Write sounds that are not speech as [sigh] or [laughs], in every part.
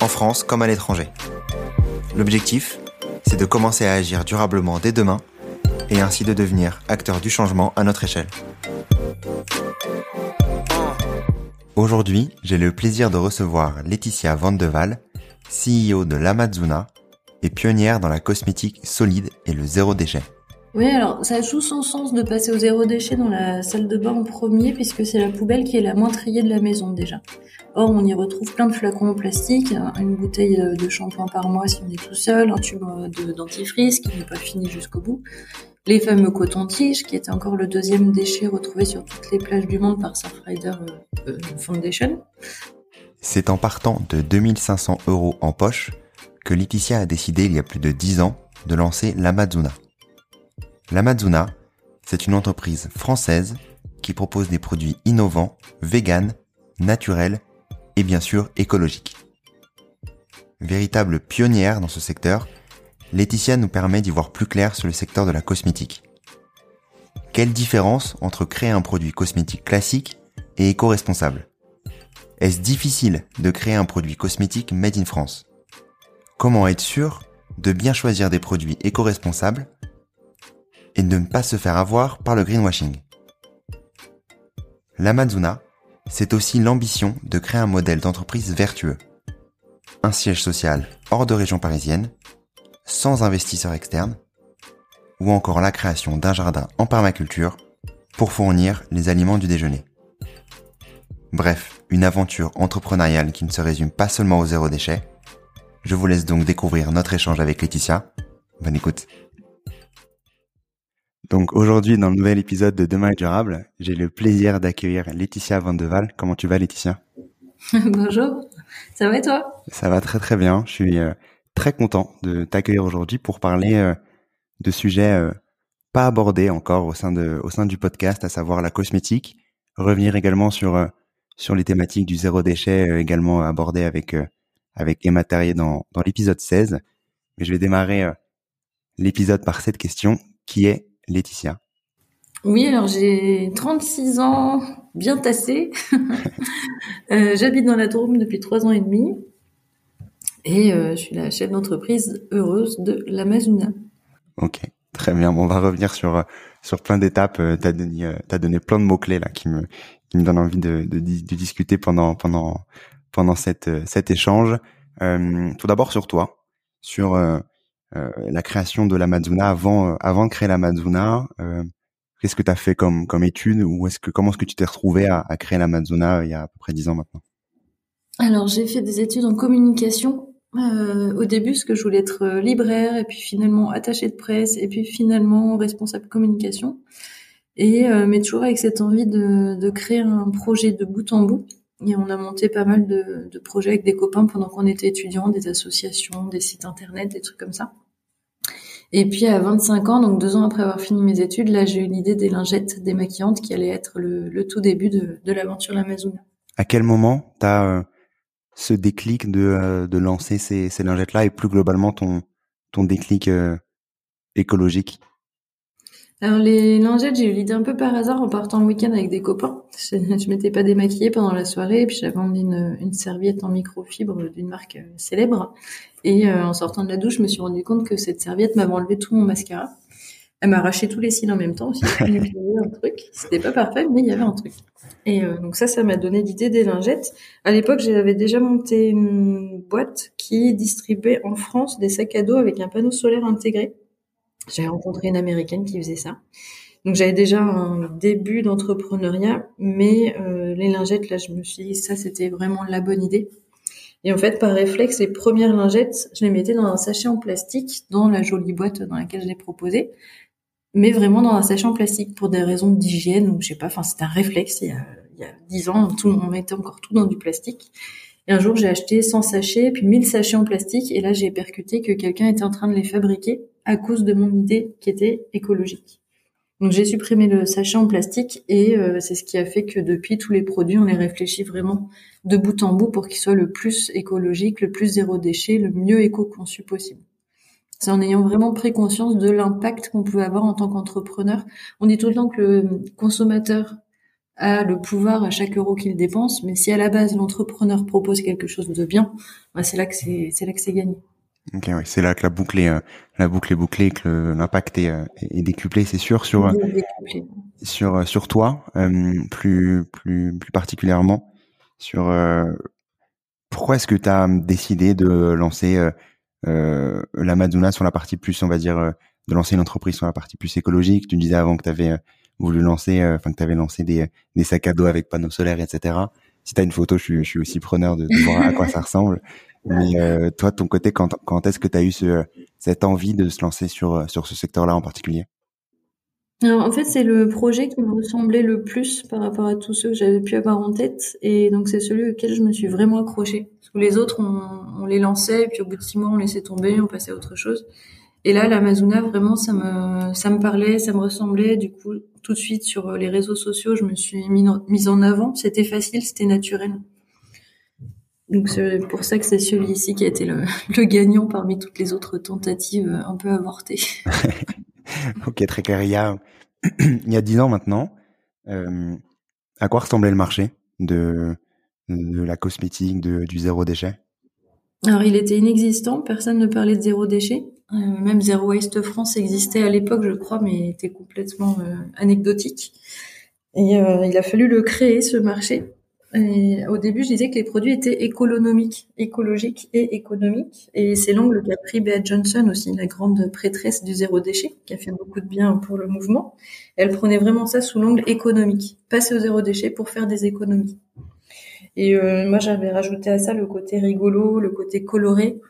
en France comme à l'étranger. L'objectif, c'est de commencer à agir durablement dès demain et ainsi de devenir acteur du changement à notre échelle. Aujourd'hui, j'ai le plaisir de recevoir Laetitia Vandeval, CEO de l'Amazuna et pionnière dans la cosmétique solide et le zéro déchet. Oui, alors ça joue son sens de passer au zéro déchet dans la salle de bain en premier, puisque c'est la poubelle qui est la moins triée de la maison déjà. Or, on y retrouve plein de flacons en plastique, une bouteille de shampoing par mois si on est tout seul, un tube de dentifrice qui n'est pas fini jusqu'au bout, les fameux cotons-tiges, qui étaient encore le deuxième déchet retrouvé sur toutes les plages du monde par Surfrider euh, euh, Foundation. C'est en partant de 2500 euros en poche que Laetitia a décidé il y a plus de 10 ans de lancer l'Amazuna. L'Amazuna, c'est une entreprise française qui propose des produits innovants, véganes, naturels et bien sûr écologiques. Véritable pionnière dans ce secteur, Laetitia nous permet d'y voir plus clair sur le secteur de la cosmétique. Quelle différence entre créer un produit cosmétique classique et éco-responsable? Est-ce difficile de créer un produit cosmétique made in France? Comment être sûr de bien choisir des produits éco-responsables et de ne pas se faire avoir par le greenwashing. L'Amazuna, c'est aussi l'ambition de créer un modèle d'entreprise vertueux. Un siège social hors de région parisienne, sans investisseurs externes, ou encore la création d'un jardin en permaculture pour fournir les aliments du déjeuner. Bref, une aventure entrepreneuriale qui ne se résume pas seulement au zéro déchet. Je vous laisse donc découvrir notre échange avec Laetitia. Bonne écoute. Donc aujourd'hui, dans le nouvel épisode de Demain est durable, j'ai le plaisir d'accueillir Laetitia Vandeval. Comment tu vas Laetitia? [laughs] Bonjour, ça va et toi? Ça va très très bien. Je suis euh, très content de t'accueillir aujourd'hui pour parler euh, de sujets euh, pas abordés encore au sein de au sein du podcast, à savoir la cosmétique. Revenir également sur sur les thématiques du zéro déchet également abordées avec avec Emma Terrier dans dans l'épisode 16. Mais je vais démarrer l'épisode par cette question qui est Laetitia Oui, alors j'ai 36 ans, bien tassé. [laughs] euh, J'habite dans la Drôme depuis trois ans et demi. Et euh, je suis la chef d'entreprise heureuse de l'Amazona. Ok, très bien. Bon, on va revenir sur sur plein d'étapes. Euh, tu as donné, euh, as donné plein de mots clés là qui me qui me donnent envie de, de, de discuter pendant pendant pendant cette cet échange. Euh, tout d'abord sur toi, sur euh, la création de avant euh, avant de créer l'Amazona euh, qu'est-ce que tu as fait comme comme étude ou comment est-ce que tu t'es retrouvé à, créer l'Amazona il y a à peu près dix ans maintenant? Alors j'ai fait des études en communication euh, au début, ce que je voulais être libraire, et puis finalement attaché de presse, et puis finalement responsable communication. Et euh, mais toujours avec cette envie de, de, créer un projet de bout en bout. Et on a monté pas mal de, de projets avec des copains pendant qu'on était étudiants, des associations, des sites internet, des trucs comme ça. Et puis à 25 ans, donc deux ans après avoir fini mes études, là j'ai eu l'idée des lingettes démaquillantes qui allait être le, tout début de, de l'aventure L'Amazon. À quel moment tu as euh, ce déclic de, euh, lancer ces, ces lingettes-là et plus globalement ton, ton déclic euh, écologique? Alors les lingettes, j'ai eu l'idée un peu par hasard en partant le week-end avec des copains. [laughs] Je, je m'étais pas démaquillée pendant la soirée, et puis j'avais emmené une, une, serviette en microfibre d'une marque euh, célèbre. Et euh, en sortant de la douche, je me suis rendu compte que cette serviette m'avait enlevé tout mon mascara. Elle m'a arraché tous les cils en même temps aussi. [laughs] Il y avait un truc. C'était pas parfait, mais il y avait un truc. Et euh, donc ça, ça m'a donné l'idée des lingettes. À l'époque, j'avais déjà monté une boîte qui distribuait en France des sacs à dos avec un panneau solaire intégré. J'avais rencontré une américaine qui faisait ça. Donc j'avais déjà un début d'entrepreneuriat, mais euh, les lingettes, là, je me suis dit ça, c'était vraiment la bonne idée. Et en fait, par réflexe, les premières lingettes, je les mettais dans un sachet en plastique, dans la jolie boîte dans laquelle je les proposais, mais vraiment dans un sachet en plastique pour des raisons d'hygiène ou je sais pas. Enfin, c'était un réflexe. Il y a, 10 ans, tout, on mettait encore tout dans du plastique. Et un jour, j'ai acheté 100 sachets, puis 1000 sachets en plastique, et là, j'ai percuté que quelqu'un était en train de les fabriquer à cause de mon idée qui était écologique. Donc j'ai supprimé le sachet en plastique et euh, c'est ce qui a fait que depuis tous les produits, on les réfléchit vraiment de bout en bout pour qu'ils soient le plus écologique, le plus zéro déchet, le mieux éco-conçu possible. C'est en ayant vraiment pris conscience de l'impact qu'on pouvait avoir en tant qu'entrepreneur. On dit tout le temps que le consommateur a le pouvoir à chaque euro qu'il dépense, mais si à la base l'entrepreneur propose quelque chose de bien, bah, c'est là que c'est c'est là que c'est gagné. Ok, ouais, c'est là que la boucle est euh, la boucle est bouclée, que l'impact est, euh, est, décuplé, c'est sûr sur sur euh, sur toi plus plus plus particulièrement sur pourquoi est-ce que tu as décidé de lancer la sur la partie plus on va dire de lancer une entreprise sur la partie plus écologique? Tu disais avant que tu avais voulu lancer, euh, enfin que tu avais lancé des, sacs à dos avec panneaux solaires, etc. Si tu as une photo, je je suis aussi preneur de, voir à quoi ça ressemble. Mais euh, toi, de ton côté, quand, est-ce que tu as eu ce, cette envie de se lancer sur, sur ce secteur-là en particulier? En fait, c'est le projet qui me ressemblait le plus par rapport à tous ceux que j'avais pu avoir en tête. Et donc, c'est celui auquel je me suis vraiment accrochée. Parce que les autres, on, on les lançait, et puis au bout de six mois, on laissait tomber, on passait à autre chose. Et là, l'Amazona, vraiment, ça me, ça me parlait, ça me ressemblait. Du coup, tout de suite sur les réseaux sociaux, je me suis mise en avant. C'était facile, c'était naturel. Donc c'est pour ça que c'est celui-ci qui a été le, [laughs] le, gagnant parmi toutes les autres tentatives un peu avortées. [laughs] [laughs] ok, très clair. Il y a [clears throat] il y a dix ans maintenant, euh, à quoi ressemblait le marché de de la cosmétique, de, du zéro déchet? Alors il était inexistant, personne ne parlait de zéro déchet. Euh, même Zero Waste France existait à l'époque, je crois, mais était complètement euh, anecdotique. Et euh, il a fallu le créer, ce marché. Et au début, je disais que les produits étaient économiques, écologiques et économiques. Et c'est l'angle qu'a pris Bea Johnson aussi, la grande prêtresse du zéro déchet, qui a fait beaucoup de bien pour le mouvement. Elle prenait vraiment ça sous l'angle économique, passer au zéro déchet pour faire des économies. Et moi, j'avais rajouté à ça le côté rigolo, le côté coloré,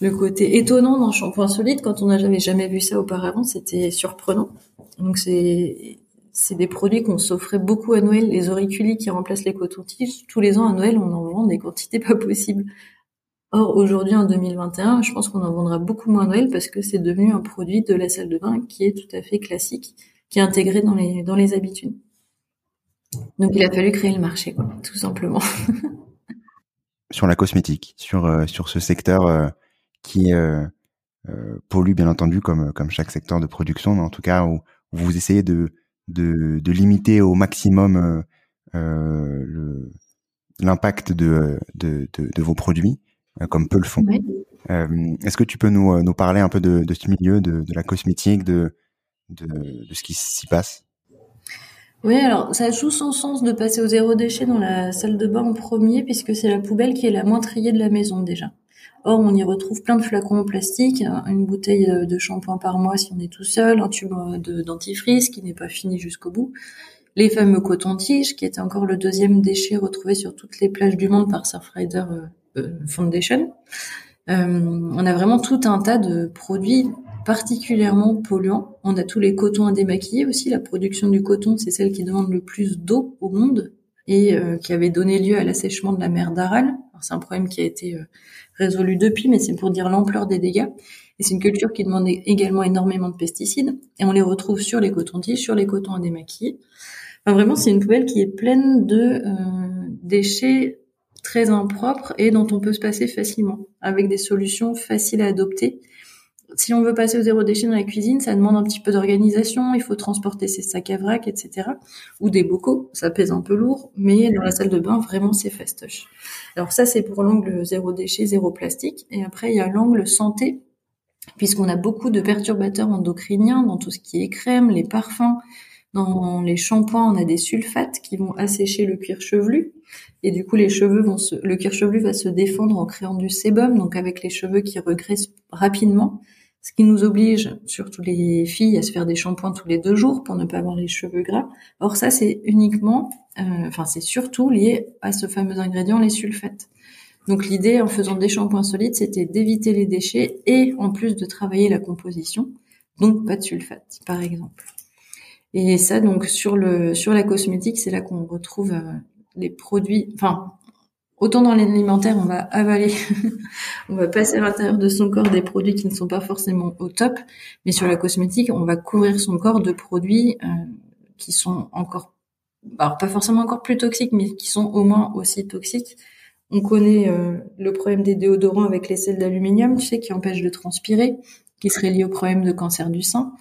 le côté étonnant d'un shampoing solide quand on n'avait jamais vu ça auparavant, c'était surprenant. Donc c'est c'est des produits qu'on s'offrait beaucoup à Noël, les auriculis qui remplacent les cotons-tiges. Tous les ans à Noël, on en vend des quantités [laughs] pas possibles. Or aujourd'hui en 2021, je pense qu'on en vendra beaucoup moins à Noël parce que c'est devenu un produit de la salle de bain qui est tout à fait classique, qui est intégré dans les dans les habitudes. Donc il a fallu créer le marché, quoi, tout simplement. [laughs] sur la cosmétique, sur euh, sur ce secteur. Euh, qui euh, euh, pollue bien entendu comme comme chaque secteur de production, mais en tout cas où, vous essayez de, de, de limiter au maximum euh, l'impact de, de, de, de, vos produits, comme peu le font. Est-ce que tu peux nous, nous parler un peu de, de ce milieu, de, de la cosmétique, de, de, de ce qui s'y passe? Oui, alors ça joue son sens de passer au zéro déchet dans la salle de bain en premier, puisque c'est la poubelle qui est la moins triée de la maison déjà. Or, on y retrouve plein de flacons en plastique, une bouteille de shampoing par mois si on est tout seul, un tube de dentifrice qui n'est pas fini jusqu'au bout, les fameux cotons-tiges, qui étaient encore le deuxième déchet retrouvé sur toutes les plages du monde par Surfrider euh, euh, Foundation. Euh, on a vraiment tout un tas de produits particulièrement polluants. On a tous les cotons à démaquiller aussi. La production du coton, c'est celle qui demande le plus d'eau au monde et qui avait donné lieu à l'assèchement de la mer d'Aral. C'est un problème qui a été résolu depuis, mais c'est pour dire l'ampleur des dégâts. Et c'est une culture qui demande également énormément de pesticides. Et on les retrouve sur les cotons-tiges, sur les cotons à démaquiller. Enfin, vraiment, c'est une poubelle qui est pleine de euh, déchets très impropres et dont on peut se passer facilement, avec des solutions faciles à adopter si on veut passer au zéro déchet dans la cuisine, ça demande un petit peu d'organisation. Il faut transporter ses sacs à vrac, etc. Ou des bocaux, ça pèse un peu lourd. Mais dans la salle de bain, vraiment, c'est fastoche. Alors ça, c'est pour l'angle zéro déchet, zéro plastique. Et après, il y a l'angle santé, puisqu'on a beaucoup de perturbateurs endocriniens dans tout ce qui est crème, les parfums. Dans les shampoings, on a des sulfates qui vont assécher le cuir chevelu. Et du coup, les cheveux vont se, le cuir chevelu va se défendre en créant du sébum, donc avec les cheveux qui regressent rapidement ce qui nous oblige, surtout les filles, à se faire des shampoings tous les deux jours pour ne pas avoir les cheveux gras. Or ça, c'est uniquement, euh, enfin c'est surtout lié à ce fameux ingrédient, les sulfates. Donc l'idée, en faisant des shampoings solides, c'était d'éviter les déchets et en plus de travailler la composition, donc pas de sulfate, par exemple. Et ça, donc sur le sur la cosmétique, c'est là qu'on retrouve euh, les produits, enfin autant dans l'alimentaire, on va avaler, [laughs] on va passer à l'intérieur de son corps des produits qui ne sont pas forcément au top, mais sur la cosmétique, on va couvrir son corps de produits euh, qui sont encore, alors pas forcément encore plus toxiques, mais qui sont au moins aussi toxiques. On connaît euh, le problème des déodorants avec les sels d'aluminium, tu sais, qui empêchent de transpirer, qui serait lié au problème de cancer du sein.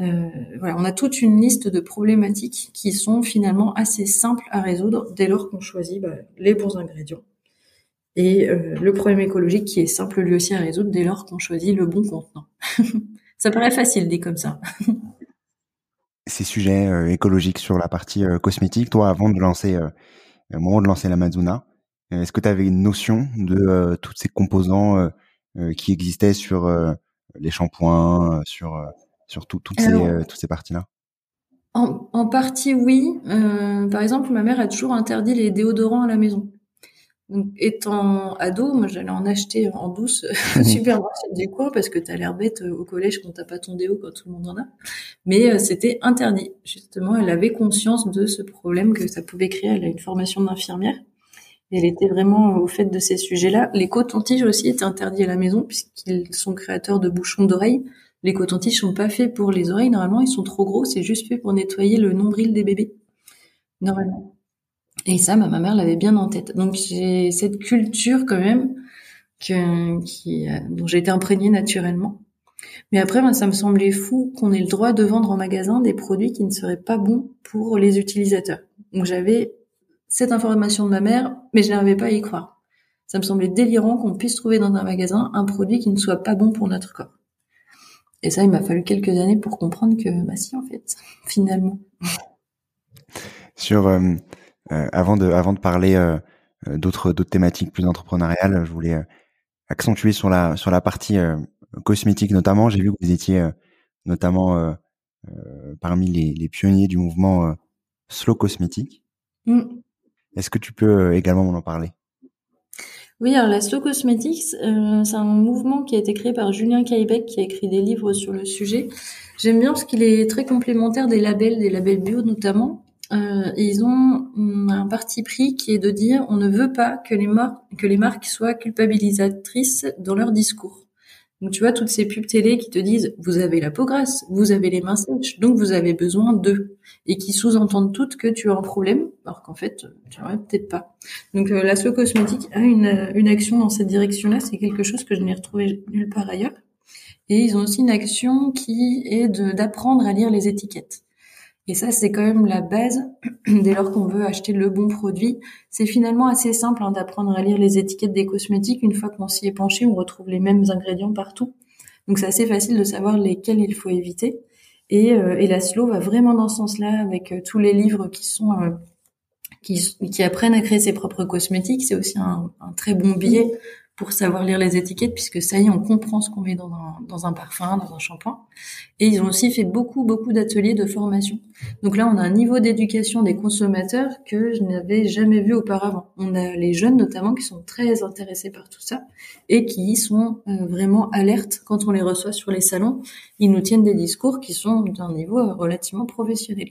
Euh, voilà, on a toute une liste de problématiques qui sont finalement assez simples à résoudre dès lors qu'on choisit bah, les bons ingrédients. Et euh, le problème écologique qui est simple lui aussi à résoudre dès lors qu'on choisit le bon contenant. [laughs] ça paraît facile dit comme ça. [laughs] Ces sujets euh, écologiques sur la partie cosmétique, toi, avant de lancer, au moment de lancer l'Amazona, est-ce que tu avais une notion de tous ces composants qui existaient sur les shampoings, sur sur toutes, ces, euh, toutes ces parties-là? En, en, partie, oui. Euh, par exemple, ma mère a toujours interdit les déodorants à la maison. Donc, étant ado, moi, j'allais en acheter en douce [laughs] supermarché du coin parce que t'as l'air bête euh, au collège quand t'as pas ton déo quand tout le monde en a. Mais euh, c'était interdit. Justement, elle avait conscience de ce problème que ça pouvait créer. Elle a une formation d'infirmière. Elle était vraiment au fait de ces sujets-là. Les cotons-tiges aussi étaient interdits à la maison puisqu'ils sont créateurs de bouchons d'oreilles. Les cotons-tiges sont pas faits pour les oreilles. Normalement, ils sont trop gros. C'est juste fait pour nettoyer le nombril des bébés. Normalement. Et ça, ma mère l'avait bien en tête. Donc j'ai cette culture quand même qui, euh, dont j'ai été imprégnée naturellement. Mais après, ça me semblait fou qu'on ait le droit de vendre en magasin des produits qui ne seraient pas bons pour les utilisateurs. Donc j'avais cette information de ma mère, mais je n'arrivais pas à y croire. Ça me semblait délirant qu'on puisse trouver dans un magasin un produit qui ne soit pas bon pour notre corps. Et ça, il m'a fallu quelques années pour comprendre que, bah si, en fait, [laughs] finalement. Sur, euh, euh, avant de, avant de parler euh, d'autres, d'autres thématiques plus entrepreneuriales, je voulais accentuer sur la, sur la partie cosmétique notamment. J'ai vu que vous étiez notamment parmi les, les, pionniers du mouvement slow cosmétique. Mm. Est-ce que tu peux également m'en parler? Oui, alors la Slow Cosmetics, euh, c'est un mouvement qui a été créé par Julien Kaibeck qui a écrit des livres sur le sujet. J'aime bien parce qu'il est très complémentaire des labels, des labels bio notamment. Euh, ils ont un parti pris qui est de dire on ne veut pas que les, que les marques soient culpabilisatrices dans leur discours. Donc tu vois toutes ces pubs télé qui te disent vous avez la peau grasse, vous avez les mains sèches, donc vous avez besoin d'eux et qui sous-entendent toutes que tu as un problème alors qu'en fait tu aurais peut-être pas. Donc euh, cosmétique a une, une action dans cette direction-là, c'est quelque chose que je n'ai retrouvé nulle part ailleurs. Et ils ont aussi une action qui est d'apprendre à lire les étiquettes. Et ça, c'est quand même la base [clears throat] dès lors qu'on veut acheter le bon produit. C'est finalement assez simple hein, d'apprendre à lire les étiquettes des cosmétiques. Une fois qu'on s'y est penché, on retrouve les mêmes ingrédients partout. Donc c'est assez facile de savoir lesquels il faut éviter. Et, euh, et la slow va vraiment dans ce sens-là avec euh, tous les livres qui sont euh, qui, qui, apprennent à créer ses propres cosmétiques. C'est aussi un, un très bon biais pour savoir lire les étiquettes, puisque ça y est, on comprend ce qu'on met dans un, dans un parfum, dans un shampoing. Et ils ont aussi fait beaucoup, beaucoup d'ateliers de formation. Donc là, on a un niveau d'éducation des consommateurs que je n'avais jamais vu auparavant. On a les jeunes notamment qui sont très intéressés par tout ça et qui sont euh, vraiment alertes quand on les reçoit sur les salons. Ils nous tiennent des discours qui sont d'un niveau relativement professionnel.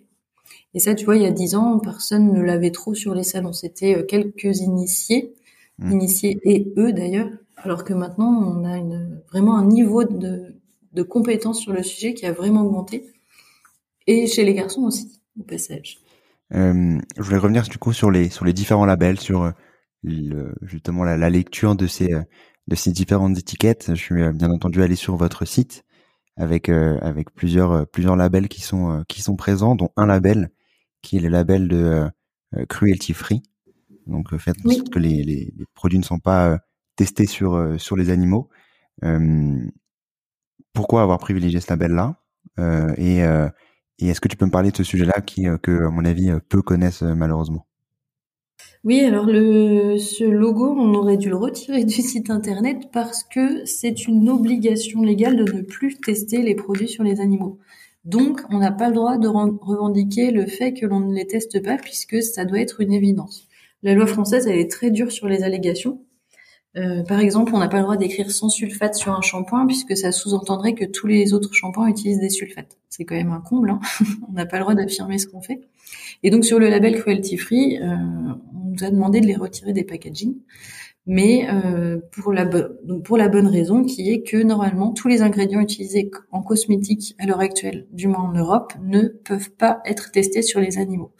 Et ça, tu vois, il y a dix ans, personne ne l'avait trop sur les salons. C'était euh, quelques initiés Mmh. initiés et eux d'ailleurs, alors que maintenant on a une, vraiment un niveau de, de compétence sur le sujet qui a vraiment augmenté, et chez les garçons aussi, au passage. Euh, je voulais revenir du coup sur les sur les différents labels, sur euh, le, justement la, la, lecture de ces de ces différentes étiquettes. Je suis euh, bien entendu allé sur votre site avec euh, avec plusieurs plusieurs labels qui sont qui sont présents, dont un label qui est le label de cruelty free. Donc, faites en sorte que les, les, les, produits ne sont pas euh, testés sur euh, sur les animaux. pourquoi avoir privilégié ce label-là Et, et est-ce que tu peux me parler de ce sujet-là qui, que, à mon avis, peu connaissent malheureusement? Oui, alors le, ce logo, on aurait dû le retirer du site internet parce que c'est une obligation légale de ne plus tester les produits sur les animaux. Donc, on n'a pas le droit de revendiquer le fait que l'on ne les teste pas puisque ça doit être une évidence. La loi française, elle est très dure sur les allégations. Euh, par exemple, on n'a pas le droit d'écrire sans sulfate sur un shampoing puisque ça sous-entendrait que tous les autres shampoings utilisent des sulfates. C'est quand même un comble. Hein [laughs] on n'a pas le droit d'affirmer ce qu'on fait. Et donc sur le label cruelty free, euh, on nous a demandé de les retirer des packaging mais euh, pour la pour la bonne raison qui est que normalement tous les ingrédients utilisés en cosmétique à l'heure actuelle, du moins en Europe, ne peuvent pas être testés sur les animaux.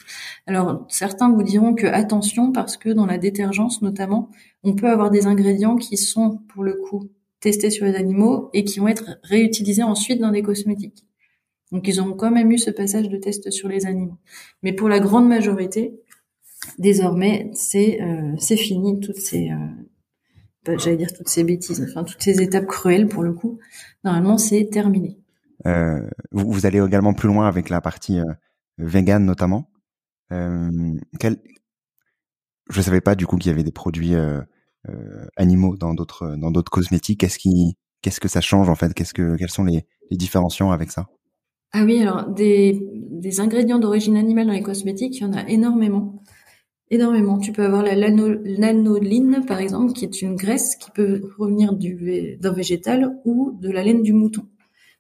Alors certains vous diront que attention parce que dans la détergence notamment, on peut avoir des ingrédients qui sont pour le coup testés sur les animaux et qui vont être réutilisés ensuite dans des cosmétiques. Donc ils ont quand même eu ce passage de test sur les animaux. Mais pour la grande majorité, désormais, c'est euh, c'est fini toutes ces euh, j'allais dire toutes ces bêtises, enfin toutes ces étapes cruelles pour le coup. Normalement, c'est terminé. Euh, vous, vous, allez également plus loin avec la partie vegan notamment. Quel... Je savais pas du coup qu'il y avait des produits animaux dans d'autres dans d'autres cosmétiques. Qu'est-ce qui qu'est-ce que ça change en fait? Qu'est-ce que quels sont les, les différenciants avec ça? Ah oui, alors des des ingrédients d'origine animale dans les cosmétiques, il y en a énormément. Énormément. Tu peux avoir la lanoline, par exemple, qui est une graisse qui peut provenir d'un végétal ou de la laine du mouton.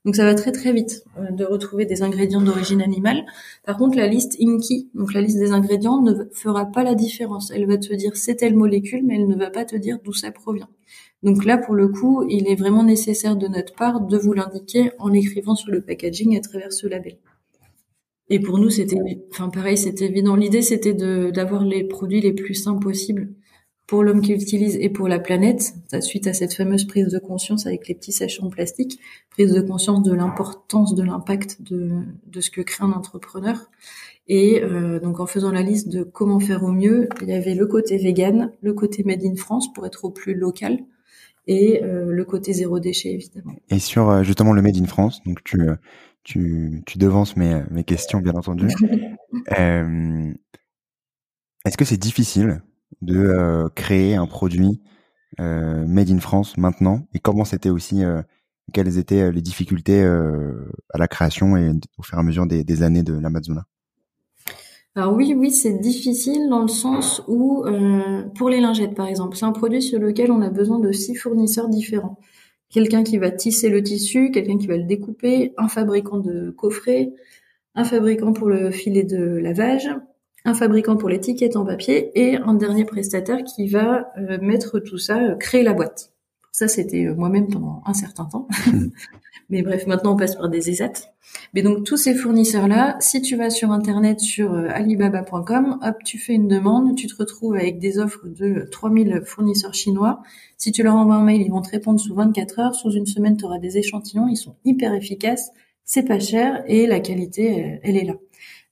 Donc ça va très très vite euh, de retrouver des ingrédients d'origine animale. Par contre, la liste INKI, donc la liste des ingrédients, ne fera pas la différence. Elle va te dire c'est telle molécule, mais elle ne va pas te dire d'où ça provient. Donc là, pour le coup, il est vraiment nécessaire de notre part de vous l'indiquer en l'écrivant sur le packaging à travers ce label. Et pour nous, c'était, enfin pareil, c'était évident. L'idée, c'était de d'avoir les produits les plus simples possibles pour l'homme qui utilise et pour la planète. Suite à cette fameuse prise de conscience avec les petits sachets en plastique, prise de conscience de l'importance, de l'impact de de ce que crée un entrepreneur. Et euh, donc en faisant la liste de comment faire au mieux, il y avait le côté vegan, le côté made in France pour être au plus local et euh, le côté zéro déchet évidemment. Et sur euh, justement le made in France, donc tu tu, tu devances mes, mes questions, bien entendu. [laughs] euh, Est-ce que c'est difficile de euh, créer un produit euh, made in France maintenant? Et comment c'était aussi, quelles étaient les difficultés à la création et au fur et à mesure des, des années de l'Amazona? Alors oui, oui, c'est difficile dans le sens où, pour les lingettes par exemple, c'est un produit sur lequel on a besoin de six fournisseurs différents quelqu'un qui va tisser le tissu, quelqu'un qui va le découper, un fabricant de coffrets, un fabricant pour le filet de lavage, un fabricant pour l'étiquette en papier et un dernier prestataire qui va euh, mettre tout ça, euh, créer la boîte. Ça, c'était euh, moi-même pendant un certain temps. [laughs] Mais bref, maintenant on passe par des ESAT. Mais donc tous ces fournisseurs-là, si tu vas sur internet sur alibaba.com, hop, tu fais une demande, tu te retrouves avec des offres de 3000 fournisseurs chinois. Si tu leur envoies un mail, ils vont te répondre sous 24 heures. Sous une semaine, tu auras des échantillons. Ils sont hyper efficaces, c'est pas cher et la qualité, elle est là.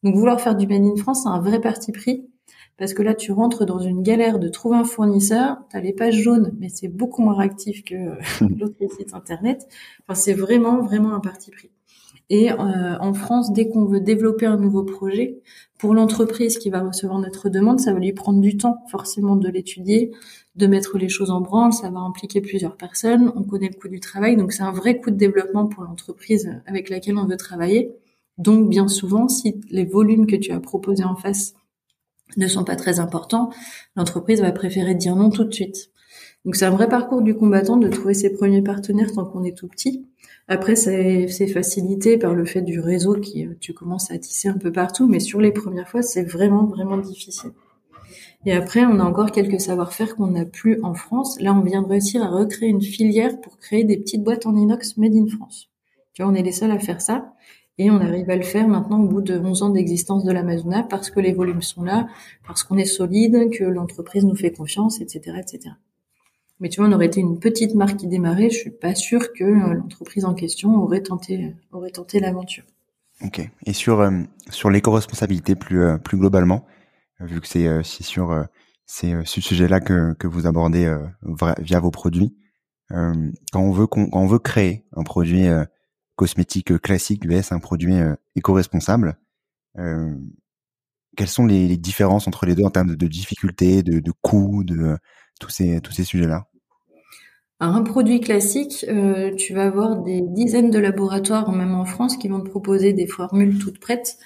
Donc vouloir faire du Made in France, c'est un vrai parti pris parce que là tu rentres dans une galère de trouver un fournisseur, tu as les pages jaunes mais c'est beaucoup moins réactif que [laughs] l'autre site internet. Enfin c'est vraiment vraiment un parti pris. Et euh, en France, dès qu'on veut développer un nouveau projet, pour l'entreprise qui va recevoir notre demande, ça va lui prendre du temps forcément de l'étudier, de mettre les choses en branle, ça va impliquer plusieurs personnes, on connaît le coût du travail, donc c'est un vrai coût de développement pour l'entreprise avec laquelle on veut travailler. Donc bien souvent, si les volumes que tu as proposés en face ne sont pas très importants, l'entreprise va préférer dire non tout de suite. Donc c'est un vrai parcours du combattant de trouver ses premiers partenaires tant qu'on est tout petit. Après, c'est facilité par le fait du réseau qui euh, tu commences à tisser un peu partout, mais sur les premières fois, c'est vraiment vraiment difficile. Et après, on a encore quelques savoir-faire qu'on n'a plus en France. Là, on vient de réussir à recréer une filière pour créer des petites boîtes en inox made in France. Tu vois, on est les seuls à faire ça. Et on arrive à le faire maintenant au bout de 11 ans d'existence de l'Amazona parce que les volumes sont là, parce qu'on est solide, que l'entreprise nous fait confiance, etc., etc. Mais tu vois, on aurait été une petite marque qui démarrait, je suis pas sûre que euh, l'entreprise en question aurait tenté, aurait tenté l'aventure. Ok. Et sur euh, sur l'éco-responsabilité plus euh, plus globalement, vu que c'est c'est sur c'est ce sujet-là que que vous abordez via vos produits. quand on veut quand on veut créer un produit cosmétique classique vs un produit éco-responsable, quelles sont les, différences entre les deux en termes de, difficultés, de, de coûts, de tous ces tous ces sujets-là? Un produit classique, euh, tu vas avoir des dizaines de laboratoires, même en France, qui vont te proposer des formules toutes prêtes.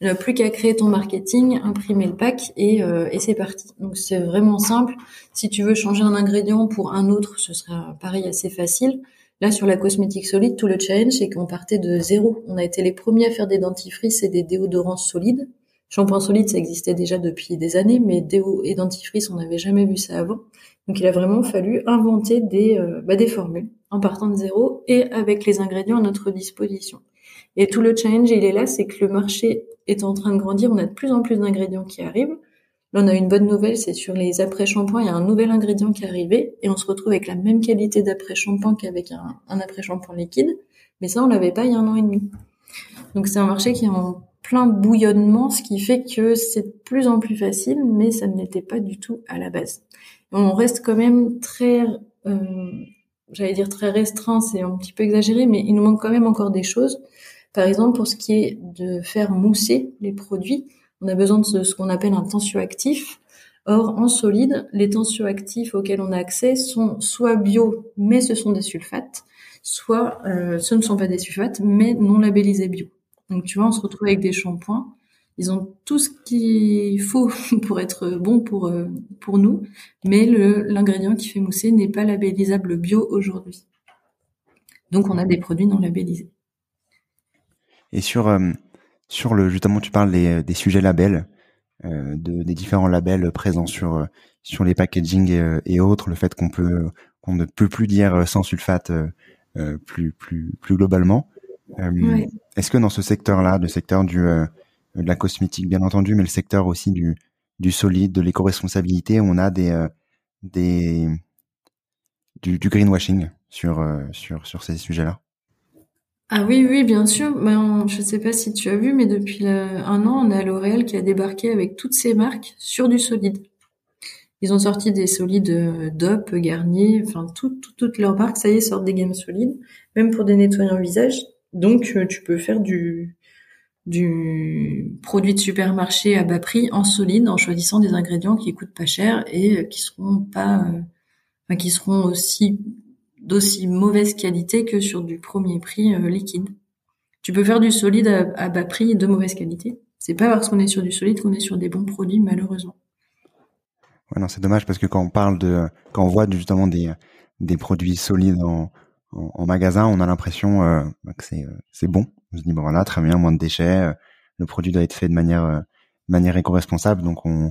Tu n'as plus qu'à créer ton marketing, imprimer le pack et, euh, et c'est parti. Donc c'est vraiment simple. Si tu veux changer un ingrédient pour un autre, ce sera pareil assez facile. Là, sur la cosmétique solide, tout le challenge, c'est qu'on partait de zéro. On a été les premiers à faire des dentifrices et des déodorants solides. Shampoing solide, ça existait déjà depuis des années, mais déo et dentifrice, on n'avait jamais vu ça avant. Donc il a vraiment fallu inventer des, euh, bah, des formules en partant de zéro et avec les ingrédients à notre disposition. Et tout le challenge, il est là, c'est que le marché est en train de grandir, on a de plus en plus d'ingrédients qui arrivent. Là, on a une bonne nouvelle, c'est sur les après-shampoings, il y a un nouvel ingrédient qui est arrivé et on se retrouve avec la même qualité d'après-shampoing qu'avec un, après-shampoing liquide. Mais ça, on l'avait pas il y a un an et demi. Donc c'est un marché qui est en plein bouillonnement, ce qui fait que c'est de plus en plus facile, mais ça ne l'était pas du tout à la base. On reste quand même très, euh, j'allais dire très restreint, c'est un petit peu exagéré, mais il nous manque quand même encore des choses. Par exemple, pour ce qui est de faire mousser les produits, on a besoin de ce, qu'on appelle un tensioactif. Or, en solide, les tensioactifs auxquels on a accès sont soit bio, mais ce sont des sulfates, soit euh, ce ne sont pas des sulfates, mais non labellisés bio. Donc tu vois, on se retrouve avec des shampoings. Ils ont tout ce qu'il faut [laughs] pour être bon pour euh, pour nous, mais l'ingrédient qui fait mousser n'est pas labellisable bio aujourd'hui. Donc on a des produits non labellisés. Et sur euh, sur le justement, tu parles des, des sujets labels, euh, de, des différents labels présents sur sur les packaging et, et autres, le fait qu'on peut qu'on ne peut plus dire sans sulfate plus plus plus globalement. Euh, est-ce que dans ce secteur-là, le secteur du, euh, de la cosmétique bien entendu, mais le secteur aussi du, du solide, de l'éco-responsabilité, on a des, euh, des du, du greenwashing sur, sur, sur ces sujets-là? Ah oui, oui, bien sûr. Ben, je ne sais pas si tu as vu, mais depuis un an, on a L'Oréal qui a débarqué avec toutes ses marques sur du solide. Ils ont sorti des solides DOP, Garnier, enfin toutes leurs marques, ça y est, sortent des gammes solides, même pour des nettoyants visage. Donc, euh, tu peux faire du, du produit de supermarché à bas prix en solide en choisissant des ingrédients qui coûtent pas cher et euh, qui seront pas, euh, enfin, qui seront aussi d'aussi mauvaise qualité que sur du premier prix liquide. Tu peux faire du solide à, bas prix de mauvaise qualité. C'est pas parce qu'on est sur du solide qu'on est sur des bons produits, malheureusement. Ouais, non, c'est dommage parce que quand on parle de, quand on voit justement des, des produits solides en, en, magasin, on a l'impression euh, que c'est euh, c'est bon. On se dit bon voilà, très bien, moins de déchets. Euh, le produit doit être fait de manière manière éco-responsable, donc on,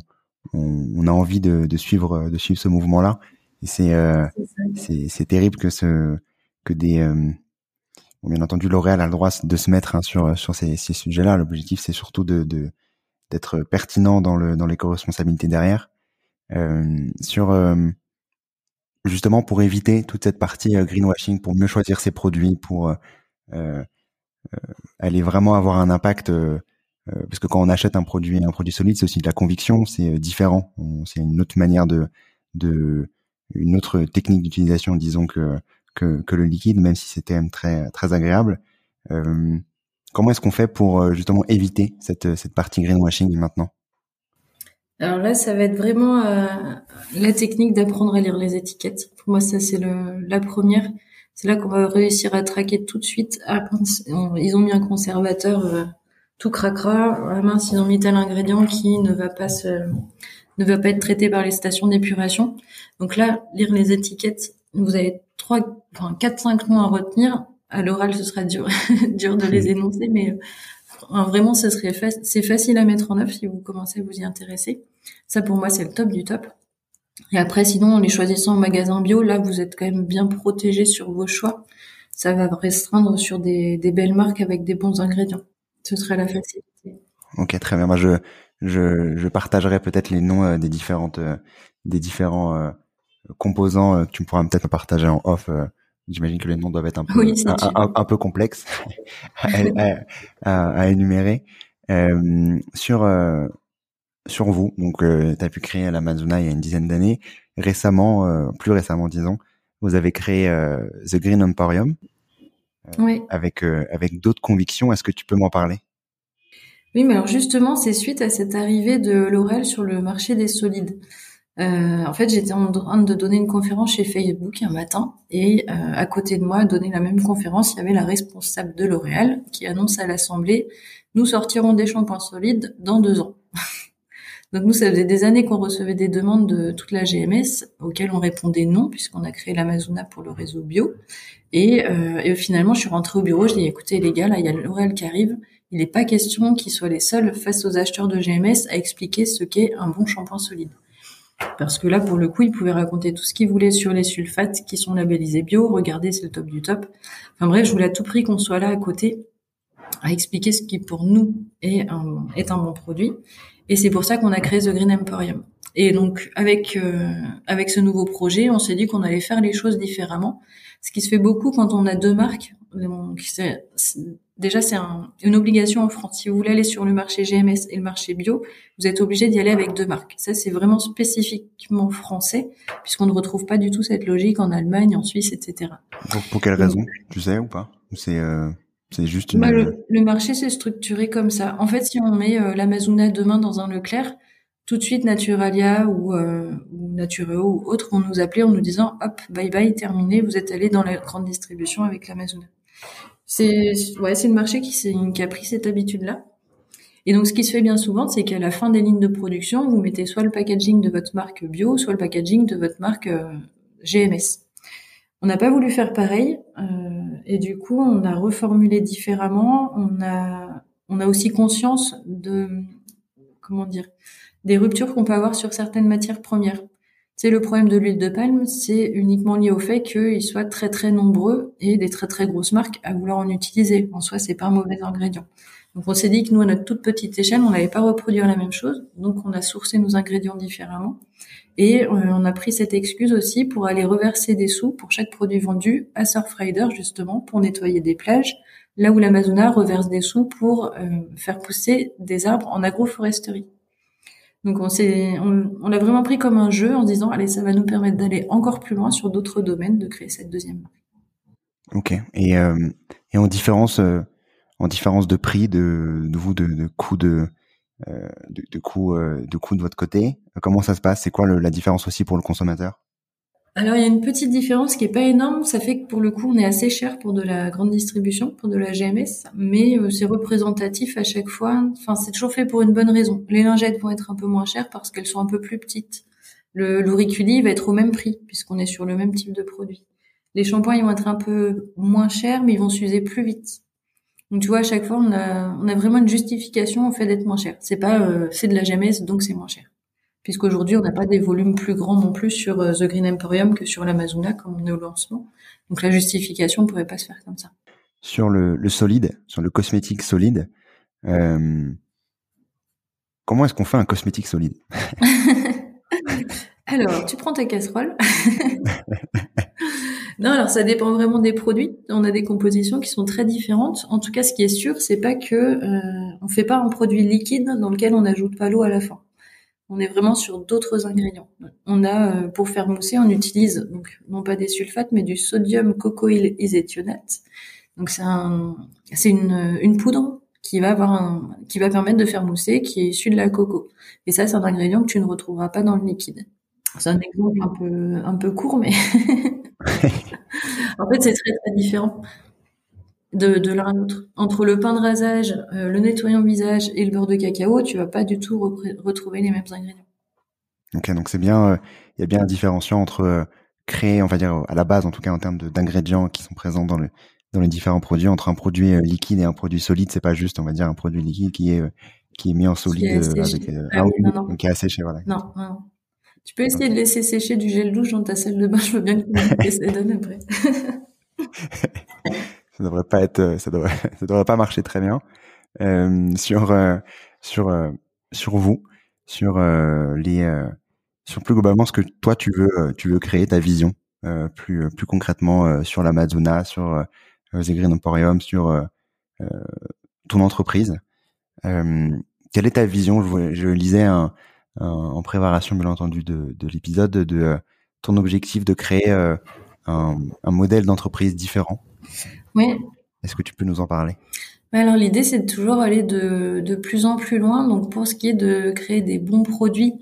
on, a envie de, de, suivre de suivre ce mouvement-là. C'est c'est c'est terrible que ce que des bien entendu L'Oréal a le droit de se mettre hein, sur sur ces, ces sujets-là. L'objectif c'est surtout de d'être pertinent dans le dans l'éco-responsabilité derrière. sur justement pour éviter toute cette partie euh, greenwashing, pour mieux choisir ses produits, pour euh, euh, aller vraiment avoir un impact. parce que quand on achète un produit, un produit solide, c'est aussi de la conviction, c'est différent. C'est une autre manière de, de une autre technique d'utilisation, disons que, que, que le liquide, même si c'était très très agréable. comment est-ce qu'on fait pour justement éviter cette cette partie greenwashing maintenant? Alors là, ça va être vraiment euh, la technique d'apprendre à lire les étiquettes. Pour moi, ça c'est le, la première. C'est là qu'on va réussir à traquer tout de suite. ils ont mis un conservateur euh, tout cracra. Ah mince, ils ont mis tel ingrédient qui ne va pas se, ne va pas être traité par les stations d'épuration. Donc là, lire les étiquettes, vous avez trois, enfin quatre, cinq noms à retenir. À l'oral, ce sera dur, [laughs] dur de les énoncer, mais vraiment, ce serait c'est facile à mettre en œuvre si vous commencez à vous y intéresser. Ça, pour moi, c'est le top du top. Et après, sinon, en les choisissant en magasin bio, là, vous êtes quand même bien protégé sur vos choix. Ça va restreindre sur des, belles marques avec des bons ingrédients. Ce serait la facilité. Ok, très bien. Moi, je, je, je partagerai peut-être les noms euh, des différentes, euh, des différents euh, composants que tu pourras peut-être partager en off. J'imagine que les noms doivent être un peu, un, peu complexes [laughs] à, énumérer. sur sur vous. Donc, euh, tu as pu créer l'Amazona il y a une dizaine d'années. Récemment, euh, plus récemment, disons, vous avez créé euh, The Green Emporium oui. avec avec d'autres convictions. Est-ce que tu peux m'en parler? Oui, mais alors justement, c'est suite à cette arrivée de L'Oréal sur le marché des solides. en fait, j'étais en train de donner une conférence chez Facebook un matin et à côté de moi, donner la même conférence, il y avait la responsable de L'Oréal qui annonce à l'Assemblée nous sortirons des shampoings solides dans deux ans. [laughs] Donc nous, ça faisait des années qu'on recevait des demandes de toute la GMS auxquelles on répondait non puisqu'on a créé l'Amazona pour le réseau bio. Et, euh, et, finalement, je suis rentrée au bureau, je dis écoutez les gars, là il y a L'Oréal qui arrive, il n'est pas question qu'ils soient les seuls face aux acheteurs de GMS à expliquer ce qu'est un bon shampoing solide. Parce que là, pour le coup, ils pouvaient raconter tout ce qu'ils voulaient sur les sulfates qui sont labellisés bio. Regardez, c'est le top du top. Enfin bref, je voulais à tout prix qu'on soit là à côté à expliquer ce qui pour nous est un, bon produit. Et c'est pour ça qu'on a créé The Green Emporium. Et donc avec euh, avec ce nouveau projet, on s'est dit qu'on allait faire les choses différemment. Ce qui se fait beaucoup quand on a deux marques. Déjà, c'est un, une obligation en France. Si vous voulez aller sur le marché GMS et le marché bio, vous êtes obligé d'y aller avec deux marques. Ça, c'est vraiment spécifiquement français, puisqu'on ne retrouve pas du tout cette logique en Allemagne, en Suisse, etc. Donc, pour quelle raison Tu sais ou pas? C'est euh, c'est juste une... bah, le, le, marché s'est structuré comme ça. En fait, si on met euh, l'Amazona demain dans un Leclerc, tout de suite Naturalia ou, euh, ou Natureo ou autres vont nous appeler en nous disant hop bye bye terminé vous êtes allé dans la grande distribution avec l'Amazon. C'est ouais c'est le marché qui, qui a pris cette habitude là. Et donc ce qui se fait bien souvent c'est qu'à la fin des lignes de production vous mettez soit le packaging de votre marque bio soit le packaging de votre marque euh, GMS. On n'a pas voulu faire pareil euh, et du coup on a reformulé différemment. On a on a aussi conscience de comment dire des ruptures qu'on peut avoir sur certaines matières premières. C'est le problème de l'huile de palme, c'est uniquement lié au fait qu'ils soient très très nombreux et des très très grosses marques à vouloir en utiliser. En soi, c'est pas un mauvais ingrédient. Donc on s'est dit que nous, à notre toute petite échelle, on n'allait pas reproduire la même chose. Donc on a sourcé nos ingrédients différemment. Et euh, on a pris cette excuse aussi pour aller reverser des sous pour chaque produit vendu à Surfrider, justement, pour nettoyer des plages, là où l'Amazona reverse des sous pour euh, faire pousser des arbres en agroforesterie. Donc on l'a vraiment pris comme un jeu en disant allez ça va nous permettre d'aller encore plus loin sur d'autres domaines, de créer cette deuxième marque. Ok. Et euh, et en différence euh, en différence de prix de vous de, de euh, de, de de votre côté, comment ça se passe? C'est quoi la différence aussi pour le consommateur? Alors il y a une petite différence qui est pas énorme, ça fait que pour le coup on est assez cher pour de la grande distribution, pour de la GMS, mais euh, c'est représentatif à chaque fois. Enfin c'est toujours fait pour une bonne raison. Les lingettes vont être un peu moins chères parce qu'elles sont un peu plus petites. Le l'auriculi va être au même prix puisqu'on est sur le même type de produit. Les shampoings vont être un peu moins chers mais ils vont s'user plus vite. Donc tu vois à chaque fois on a on a vraiment une justification au fait d'être moins cher. C'est pas euh, c'est de la GMS donc c'est moins cher puisqu'aujourd'hui on n'a pas des volumes plus grands non plus sur euh, The Green Emporium que sur l'Amazona comme on est au lancement. Donc la justification ne pourrait pas se faire comme ça. Sur le, le solide, sur le cosmétique solide, euh, comment est-ce qu'on fait un cosmétique solide? [laughs] Alors, tu prends ta casserole. [laughs] non, alors ça dépend vraiment des produits. On a des compositions qui sont très différentes. En tout cas, ce qui est sûr, c'est pas que euh, on fait pas un produit liquide dans lequel on n'ajoute pas l'eau à la fin. On est vraiment sur d'autres ingrédients. On a, euh, pour faire mousser, on utilise donc non pas des sulfates, mais du sodium cocoïl iséthionate. Donc c'est un, c'est une, une poudre qui va avoir un, qui va permettre de faire mousser, qui est issu de la coco. Et ça, c'est un ingrédient que tu ne retrouveras pas dans le liquide. C'est un exemple un peu, un peu court, mais [laughs] en fait, c'est très très différent de, de l'un à l'autre. Entre le pain de rasage, euh, le nettoyant visage et le beurre de cacao, tu vas pas du tout retrouver les mêmes ingrédients. Ok, donc c'est bien, euh, il y a bien un différenciant entre euh, créer, on va dire à la base, en tout cas en termes d'ingrédients qui sont présents dans le dans les différents produits, entre un produit liquide et un produit solide, c'est pas juste, on va dire un produit liquide qui est qui est mis en solide avec ah, oui, non, non. qui est asséché, voilà. Non, non. Tu peux essayer de laisser sécher du gel douche dans ta salle de bain, je veux bien que tu ça donne après. [laughs] ça devrait pas être, euh, ça devrait, [laughs] ça devrait pas marcher très bien. Euh, sur euh, sur euh, sur vous, sur les, sur plus globalement ce que toi tu veux, tu veux créer ta vision plus plus concrètement sur l'Amazona, sur The Green Emporium, sur ton entreprise. quelle est ta vision? Je, je lisais un, en préparation bien entendu de, de l'épisode de ton objectif de créer un, un modèle d'entreprise différent oui. Est-ce que tu peux nous en parler? Alors l'idée c'est de toujours aller de, de plus en plus loin. Donc pour ce qui est de créer des bons produits,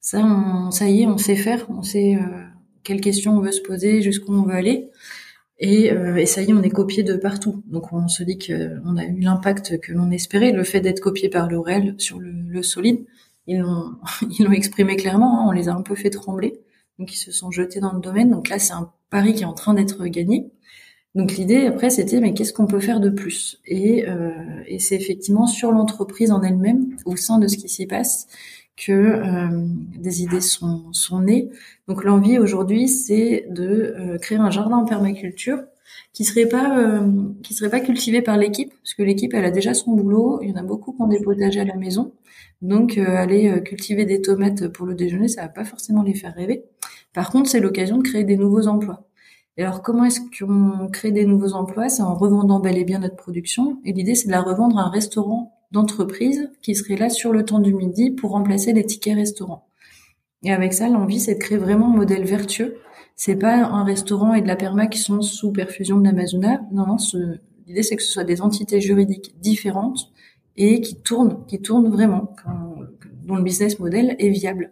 ça, on, ça y est, on sait faire, on sait euh, quelles questions on veut se poser, jusqu'où on veut aller. Et, euh, et, ça y est, on est copié de partout. Donc on se dit qu'on a eu l'impact que l'on espérait. Le fait d'être copié par L'Oréal sur le, le, solide, ils l'ont [laughs] ils l'ont exprimé clairement. Hein, on les a un peu fait trembler. Donc ils se sont jetés dans le domaine. Donc là c'est un pari qui est en train d'être gagné. Donc l'idée après c'était mais qu'est-ce qu'on peut faire de plus? Et, euh, et c'est effectivement sur l'entreprise en elle-même, au sein de ce qui s'y passe, que euh, des idées sont, nées. Donc l'envie aujourd'hui c'est de euh, créer un jardin en permaculture qui serait pas qui serait pas cultivé par l'équipe parce que l'équipe elle a déjà son boulot. Il y en a beaucoup qui ont des potagers à la maison. Donc aller cultiver des tomates pour le déjeuner ça va pas forcément les faire rêver. Par contre c'est l'occasion de créer des nouveaux emplois. Et alors, comment est-ce qu'on crée des nouveaux emplois? C'est en revendant bel et bien notre production. Et l'idée, c'est de la revendre à un restaurant d'entreprise qui serait là sur le temps du midi pour remplacer les tickets restaurants. Et avec ça, l'envie, c'est de créer vraiment un modèle vertueux. C'est pas un restaurant et de la perma qui sont sous perfusion de l'Amazona. Non, non, l'idée, c'est que ce soit des entités juridiques différentes et qui tournent, qui tournent vraiment, dont le business model est viable.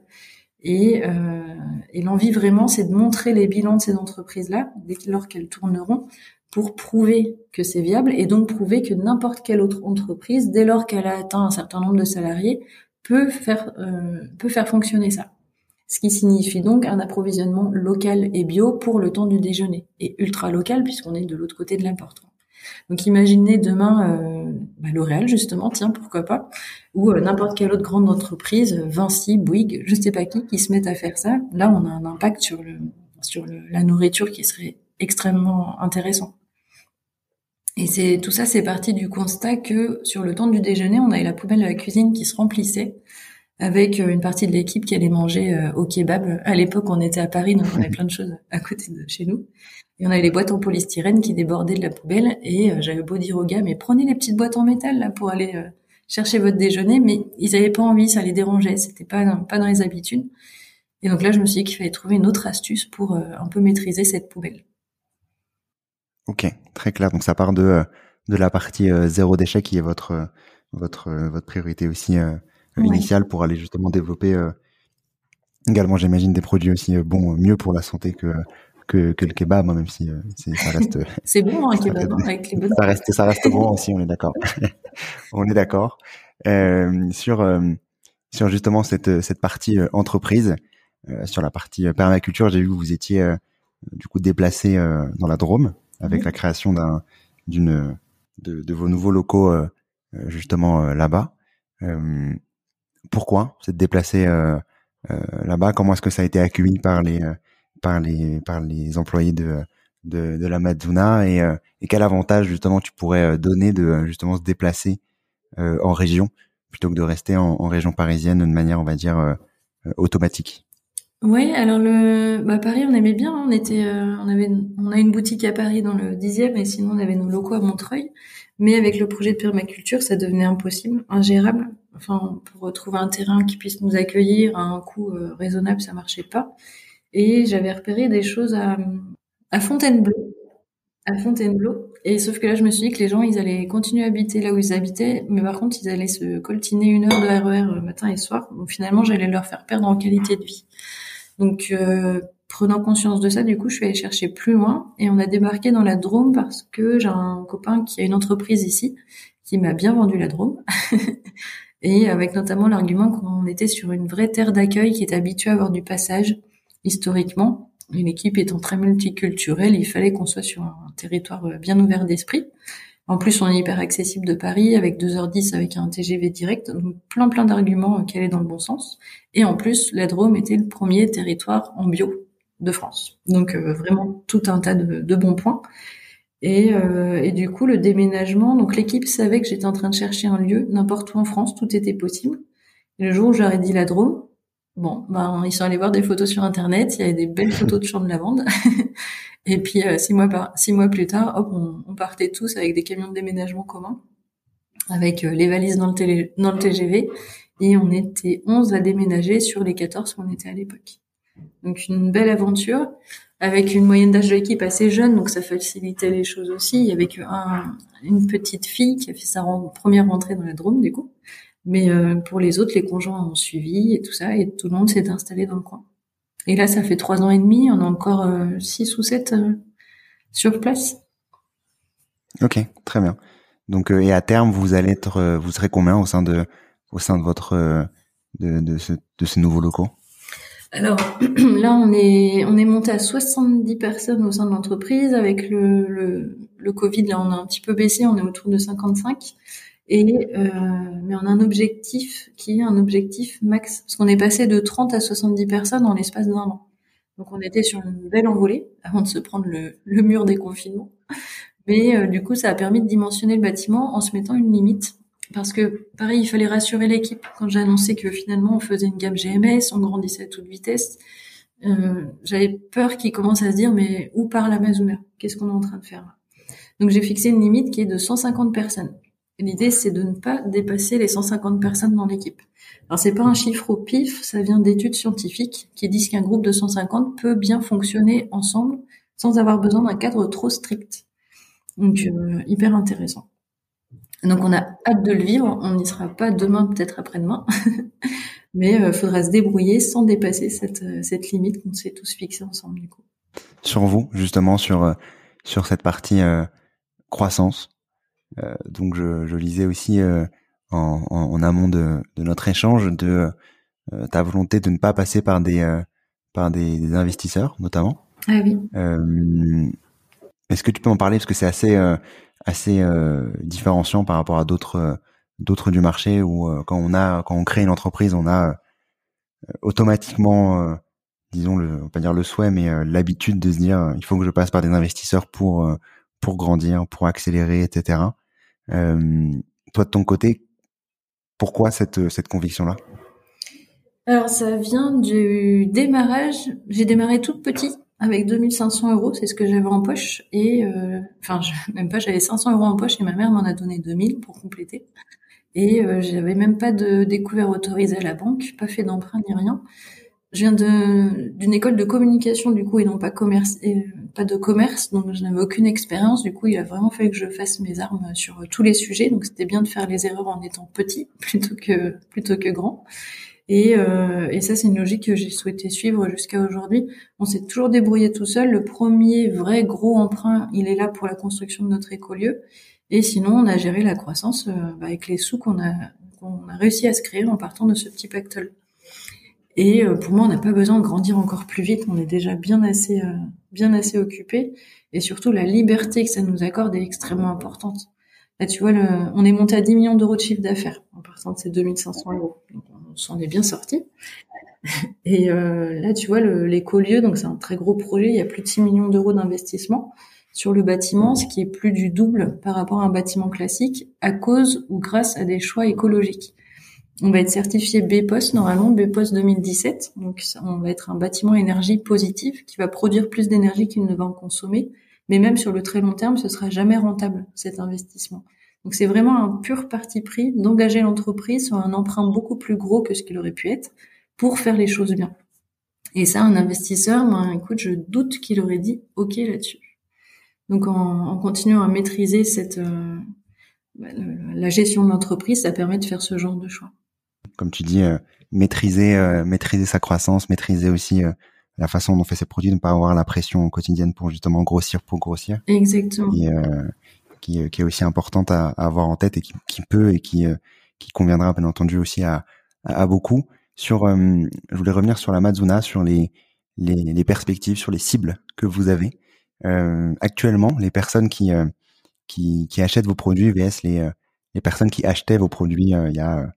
Et, euh, et l'envie vraiment, c'est de montrer les bilans de ces entreprises-là, dès lors qu'elles tourneront, pour prouver que c'est viable et donc prouver que n'importe quelle autre entreprise, dès lors qu'elle a atteint un certain nombre de salariés, peut faire euh, peut faire fonctionner ça. Ce qui signifie donc un approvisionnement local et bio pour le temps du déjeuner et ultra local puisqu'on est de l'autre côté de la porte. Donc imaginez demain euh, bah, L'Oréal justement, tiens pourquoi pas, ou euh, n'importe quelle autre grande entreprise, Vinci, Bouygues, je sais pas qui, qui se mettent à faire ça. Là, on a un impact sur le sur la nourriture qui serait extrêmement intéressant. Et c'est tout ça, c'est parti du constat que sur le temps du déjeuner, on avait la poubelle de la cuisine qui se remplissait avec euh, une partie de l'équipe qui allait manger au kebab. À l'époque, on était à Paris, donc on avait [laughs] plein de choses à côté de chez nous. Et on avait les boîtes en polystyrène qui débordaient de la poubelle. Et euh, j'avais beau dire aux gars, mais prenez les petites boîtes en métal là pour aller euh, chercher votre déjeuner. Mais ils n'avaient pas envie, ça les dérangeait. C'était pas pas dans les habitudes. Et donc là, je me suis dit qu'il fallait trouver une autre astuce pour euh, un peu maîtriser cette poubelle. Ok, très clair. Donc ça part de de la partie zéro déchet qui est votre votre votre priorité aussi initiale pour aller justement développer également, j'imagine, des produits aussi bons, mieux pour la santé que que, que le kebab, hein, même si euh, ça reste. [laughs] c'est bon un kebab hein, avec les bonnes. Ça reste, ça reste bon [laughs] aussi, on est d'accord. [laughs] on est d'accord euh, sur euh, sur justement cette cette partie euh, entreprise, sur la partie permaculture. J'ai vu que vous étiez du coup déplacé dans la Drôme avec la création d'un d'une de, de, vos nouveaux locaux justement là-bas. Pourquoi cette déplacé là-bas? Comment est-ce que ça a été accueilli par les par les par les employés de de, de la Madzuna et, euh, quel avantage justement tu pourrais euh, donner de justement se déplacer euh, en région plutôt que de rester en, région parisienne de manière on va dire automatique? Oui, alors le bah Paris on aimait bien, on était on avait on a une boutique à Paris dans le 10e et sinon on avait nos locaux à Montreuil, mais avec le projet de permaculture, ça devenait impossible, ingérable. Enfin pour trouver un terrain qui puisse nous accueillir à un coût raisonnable, ça marchait pas. Et j'avais repéré des choses à, Fontainebleau. À Fontainebleau. Et sauf que là, je me suis dit que les gens, ils allaient continuer à habiter là où ils habitaient, mais par contre, ils allaient se coltiner une heure de RER e matin et soir. Donc finalement, j'allais leur faire perdre en qualité de vie. Donc, euh, prenant conscience de ça, du coup, je suis allée chercher plus loin et on a débarqué dans la Drôme parce que j'ai un copain qui a une entreprise ici qui m'a bien vendu la Drôme. [laughs] et avec notamment l'argument qu'on était sur une vraie terre d'accueil qui est habituée à avoir du passage, historiquement, une équipe étant très multiculturelle, il fallait qu'on soit sur un territoire euh, bien ouvert d'esprit. En plus, on est hyper accessible de Paris avec 2h10 avec un TGV direct, donc plein plein d'arguments euh, qui allaient dans le bon sens. Et en plus, la Drôme était le premier territoire en bio de France. Donc euh, vraiment tout un tas de, bons points. Et, et, du coup, le déménagement, donc l'équipe savait que j'étais en train de chercher un lieu n'importe où en France, tout était possible. Et le jour où j'aurais dit la Drôme, Bon, ben, ils sont allés voir des photos sur Internet. Il y avait des belles [laughs] photos de champs de lavande. [laughs] et puis, euh, six, mois par, six mois plus tard, hop, on, on, partait tous avec des camions de déménagement communs, avec euh, les valises dans le, télé, dans le TGV. Et on était 11 à déménager sur les 14 qu'on était à l'époque. Donc, une belle aventure avec une moyenne d'âge de l'équipe assez jeune, donc ça facilitait les choses aussi. Il y avait qu'une une petite fille qui a fait sa première rentrée dans la Drôme, du coup. Mais euh, pour les autres, les conjoints ont suivi et tout ça, et tout le monde s'est installé dans le coin. Et là, ça fait trois ans et demi, on a encore euh, six ou sept euh, sur place. Ok, très bien. Donc, et à terme, vous allez être, vous serez combien au sein de, au sein de votre, de, de, ce, de ces nouveaux locaux? Alors [clears throat] là, on est on est monté à 70 personnes au sein de l'entreprise. Avec le, le, le Covid, là, on a un petit peu baissé, on est autour de 55. Et euh, mais on a un objectif qui est un objectif max, parce qu'on est passé de 30 à 70 personnes en l'espace d'un an. Donc on était sur une belle envolée avant de se prendre le, le mur des confinements. Mais euh, du coup, ça a permis de dimensionner le bâtiment en se mettant une limite. Parce que, pareil, il fallait rassurer l'équipe. Quand j'ai annoncé que finalement on faisait une gamme GMS, on grandissait à toute vitesse, euh, j'avais peur qu'ils commencent à se dire, mais où part l'Amazona? Qu'est-ce qu'on est en train de faire? Donc j'ai fixé une limite qui est de 150 personnes. L'idée, c'est de ne pas dépasser les 150 personnes dans l'équipe. Alors, c'est pas un chiffre au pif, ça vient d'études scientifiques qui disent qu'un groupe de 150 peut bien fonctionner ensemble sans avoir besoin d'un cadre trop strict. Donc, euh, hyper intéressant. Donc, on a hâte de le vivre. On n'y sera pas demain, peut-être après-demain. [laughs] Mais il euh, faudra se débrouiller sans dépasser cette, euh, cette limite qu'on s'est tous fixés ensemble, du coup. Sur vous, justement, sur, sur cette partie croissance, euh, donc je, je, lisais aussi euh, en, en, amont de, de, notre échange de euh, ta volonté de ne pas passer par des par des, des, investisseurs notamment. Ah oui. Est-ce que tu peux en parler? Parce que c'est assez assez différenciant par rapport à d'autres d'autres du marché où quand on a quand on crée une entreprise on a automatiquement disons le pas dire le souhait mais l'habitude de se dire il faut que je passe par des investisseurs pour pour grandir, pour accélérer, etc. Euh, toi, de ton côté, pourquoi cette, cette conviction-là? Alors, ça vient du démarrage. J'ai démarré toute petite avec 2500 euros, c'est ce que j'avais en poche. Et euh, enfin, [laughs] même pas, j'avais 500 euros en poche et ma mère m'en a donné 2000 pour compléter. Et euh, j'avais même pas de découvert autorisé à la banque, pas fait d'emprunt ni rien. Je viens d'une école de communication du coup et non pas commerce et pas de commerce donc je n'avais aucune expérience du coup il a vraiment fallu que je fasse mes armes sur tous les sujets donc c'était bien de faire les erreurs en étant petit [laughs] plutôt que plutôt que grand et, euh, et ça c'est une logique que j'ai souhaité suivre jusqu'à aujourd'hui on s'est toujours débrouillé tout seul le premier vrai gros emprunt il est là pour la construction de notre écolieu et sinon on a géré la croissance euh, bah, avec les sous qu'on a qu'on a réussi à se créer en partant de ce petit pactole et euh, pour moi, on n'a pas besoin de grandir encore plus vite. On est déjà bien assez, euh, bien assez occupé. Et surtout, la liberté que ça nous accorde est extrêmement importante. Là, tu vois, le, on est monté à 10 millions d'euros de chiffre d'affaires en partant de ces 2500 euros. S'en est bien sorti. [laughs] Et euh, là, tu vois, l'écolieu, donc c'est un très gros projet. Il y a plus de 6 millions d'euros d'investissement sur le bâtiment, ce qui est plus du double par rapport à un bâtiment classique, à cause ou grâce à des choix écologiques. On va être certifié BPOS normalement, BPOS 2017. Donc on va être un bâtiment énergie positive qui va produire plus d'énergie qu'il ne va en consommer. Mais même sur le très long terme, ce sera jamais rentable cet investissement. Donc c'est vraiment un pur parti pris d'engager l'entreprise sur un emprunt beaucoup plus gros que ce qu'il aurait pu être pour faire les choses bien. Et ça, un investisseur, ben écoute, je doute qu'il aurait dit OK là-dessus. Donc en, continuant à maîtriser cette euh, la gestion de l'entreprise, ça permet de faire ce genre de choix comme tu dis, euh, maîtriser, euh, maîtriser sa croissance, maîtriser aussi la façon dont on fait ses produits, ne pas avoir la pression quotidienne pour justement grossir pour grossir. Exactement. Et, qui, qui, est aussi importante à, avoir en tête et qui, peut et qui, qui conviendra bien entendu aussi à, beaucoup. Sur, je voulais revenir sur la Mazuna, sur les, les, perspectives, sur les cibles que vous avez. actuellement, les personnes qui, qui, achètent vos produits vs les, les personnes qui achetaient vos produits il y a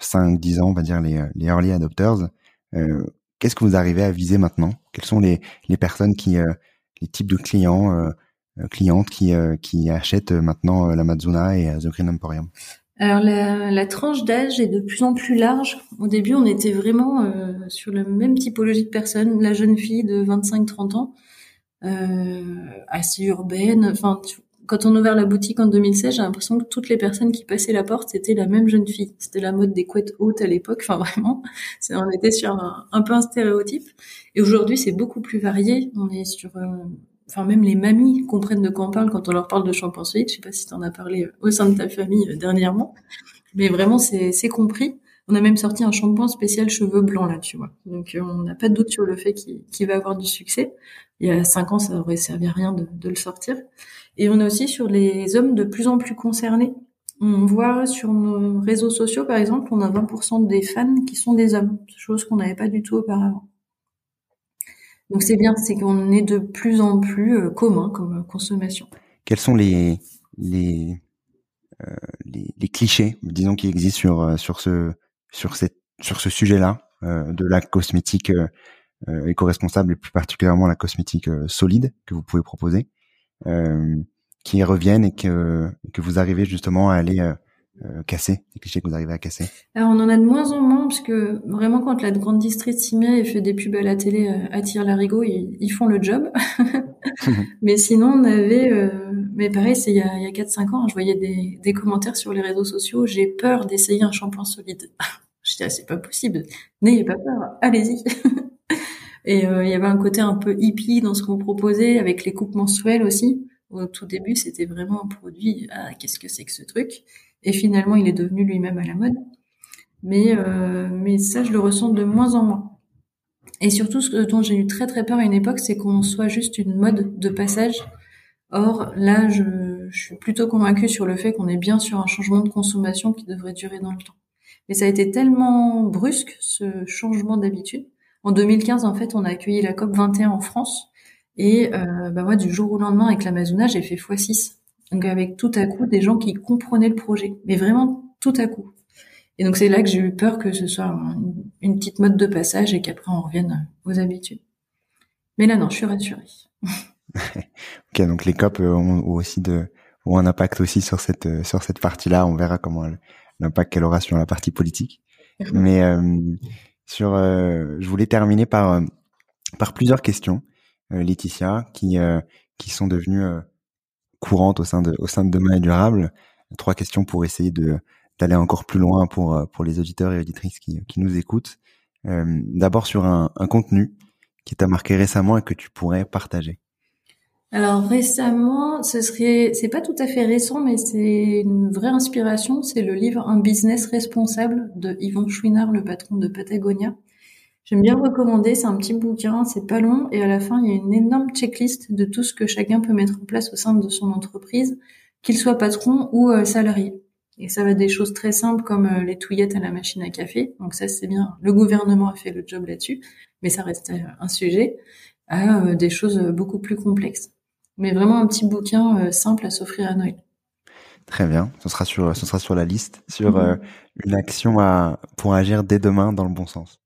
5-10 ans, on va dire les, les early adopters. Euh, Qu'est-ce que vous arrivez à viser maintenant? Quelles sont les, les personnes qui, euh, les types de clients, euh, euh clientes qui, euh, qui achètent maintenant la Mazuna et The Green Emporium alors la, la tranche d'âge est de plus en plus large. Au début, on était vraiment euh, sur la même typologie de personnes, la jeune fille de 25-30 ans, euh, assez urbaine. Enfin, quand on a ouvert la boutique en 2016, j'ai l'impression que toutes les personnes qui passaient la porte, c'était la même jeune fille. C'était la mode des couettes hautes à l'époque. Enfin, [laughs] vraiment, on était sur un, peu un stéréotype. Et aujourd'hui, c'est beaucoup plus varié. On est sur, euh, enfin, même les mamies comprennent de quoi on parle quand on leur parle de shampoing solide. Je sais pas si tu en as parlé euh, au sein de ta famille euh, dernièrement. Mais vraiment, c'est compris. On a même sorti un shampoing spécial cheveux blancs là, tu vois. Donc on n'a pas de doute sur le fait qu'il va avoir du succès. Il y a cinq ans, ça aurait servi à rien de, de le sortir. Et on est aussi sur les hommes de plus en plus concernés on voit sur nos réseaux sociaux, par exemple, on a 20% des fans qui sont des hommes, chose qu'on n'avait pas du tout auparavant. Donc c'est bien, c'est qu'on est de plus en plus euh, commun comme consommation. Quels sont les les euh, les, les, clichés, disons, qui existent sur euh, sur ce sur cette sur ce sujet-là euh, de la cosmétique euh, éco-responsable et plus particulièrement la cosmétique solide que vous pouvez proposer, qui reviennent et que que vous arrivez justement à aller euh, casser, les clichés que vous arrivez à casser Alors on en a de moins en moins parce que vraiment quand la grande district s'y met et fait des pubs à la télé, euh, attire l'arigot, ils, ils font le job. [laughs] mais sinon on avait, euh, mais pareil c'est il y a, il y a 4-5 ans, je voyais des, des commentaires sur les réseaux sociaux, j'ai peur d'essayer un shampoing solide. [laughs] je dis ah, c'est pas possible, n'ayez pas peur, allez-y. [laughs] et euh, il y avait un côté un peu hippie dans ce qu'on proposait avec les coupes mensuelles aussi. Au tout début c'était vraiment un produit, ah qu'est-ce que c'est que ce truc? Et finalement, il est devenu lui-même à la mode. Mais, euh, mais ça, je le ressens de moins en moins. Et surtout, ce dont j'ai eu très très peur à une époque, c'est qu'on soit juste une mode de passage. Or, là, je, je suis plutôt convaincue sur le fait qu'on est bien sur un changement de consommation qui devrait durer dans le temps. Mais ça a été tellement brusque, ce changement d'habitude. En 2015, en fait, on a accueilli la COP 21 en France. Et euh, bah moi, du jour au lendemain, avec l'Amazona, j'ai fait x6. Donc avec tout à coup des gens qui comprenaient le projet, mais vraiment tout à coup. Et donc c'est là que j'ai eu peur que ce soit une, petite mode de passage et qu'après on revienne aux habitudes. Mais là non, je suis rassurée. [laughs] ok, donc les COP euh, ont, aussi de ont un impact aussi sur cette euh, sur cette partie-là. On verra comment l'impact qu'elle aura sur la partie politique. Mais euh, sur, je voulais terminer par par plusieurs questions, Laetitia, qui qui sont devenues courante au sein de au sein de Demain et Durable. Trois questions pour essayer de d'aller encore plus loin pour euh, pour les auditeurs et auditrices qui, qui nous écoutent. Euh, D'abord sur un, contenu qui t'a marqué récemment et que tu pourrais partager. Alors récemment, ce serait, c'est pas tout à fait récent, mais c'est une vraie inspiration. C'est le livre Un business responsable de Yvon Chouinard, le patron de Patagonia. J'aime bien recommander, c'est un petit bouquin, c'est pas long, et à la fin, il y a une énorme checklist de tout ce que chacun peut mettre en place au sein de son entreprise, qu'il soit patron ou euh, salarié. Et ça va des choses très simples comme euh, les touillettes à la machine à café, donc ça c'est bien, le gouvernement a fait le job là-dessus, mais ça reste euh, un sujet, à des choses beaucoup plus complexes. Mais vraiment un petit bouquin simple à s'offrir à Noël. Très bien, ce sera sur, ce sera sur la liste, sur mhm. une action à, pour agir dès demain dans le bon sens.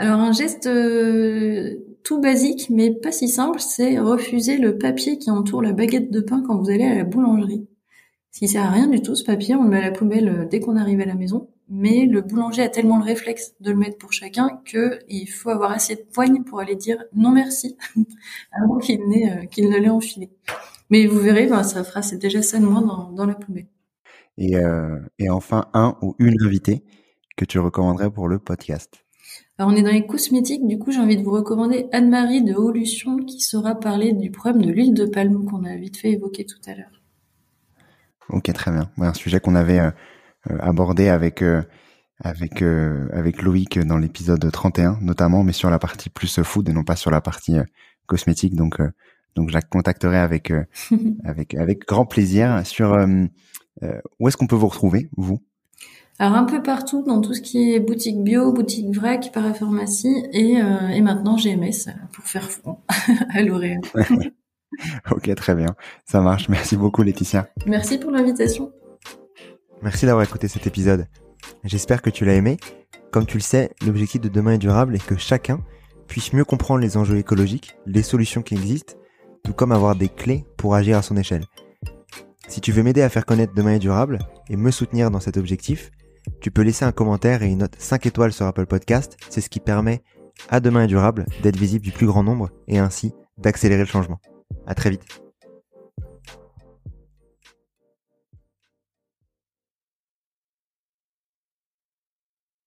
Alors un geste euh, tout basique mais pas si simple, c'est refuser le papier qui entoure la baguette de pain quand vous allez à la boulangerie. Si sert à rien du tout ce papier, on le met à la poubelle euh, dès qu'on arrive à la maison. Mais le boulanger a tellement le réflexe de le mettre pour chacun qu'il faut avoir assez de poigne pour aller dire non merci [laughs] avant qu'il euh, qu'il ne l'ait enfilé. Mais vous verrez, ben, ça fera c'est déjà ça de moins dans, la poubelle. Et enfin un ou une invitée que tu recommanderais pour le podcast? Alors on est dans les cosmétiques, du coup j'ai envie de vous recommander Anne-Marie de Olution qui saura parler du problème de l'huile de palme qu'on a vite fait évoquer tout à l'heure. Ok, très bien. un sujet qu'on avait euh, euh, abordé avec euh, avec avec Loïc dans l'épisode 31 notamment, mais sur la partie plus food et non pas sur la partie cosmétique. Donc donc je la contacterai avec [laughs] avec avec grand plaisir. Sur où est-ce qu'on peut vous retrouver vous? Alors un peu partout dans tout ce qui est boutique bio, boutique vrac, parapharmacie et, euh, et maintenant GMS pour faire front [laughs] à L'Oréal. [laughs] ok, très bien. Ça marche. Merci beaucoup Laetitia. Merci pour l'invitation. Merci d'avoir écouté cet épisode. J'espère que tu l'as aimé. Comme tu le sais, l'objectif de demain est durable et que chacun puisse mieux comprendre les enjeux écologiques, les solutions qui existent, tout comme avoir des clés pour agir à son échelle. Si tu veux m'aider à faire connaître Demain est durable et me soutenir dans cet objectif, tu peux laisser un commentaire et une note 5 étoiles sur Apple Podcast. C'est ce qui permet à Demain et Durable d'être visible du plus grand nombre et ainsi d'accélérer le changement. À très vite.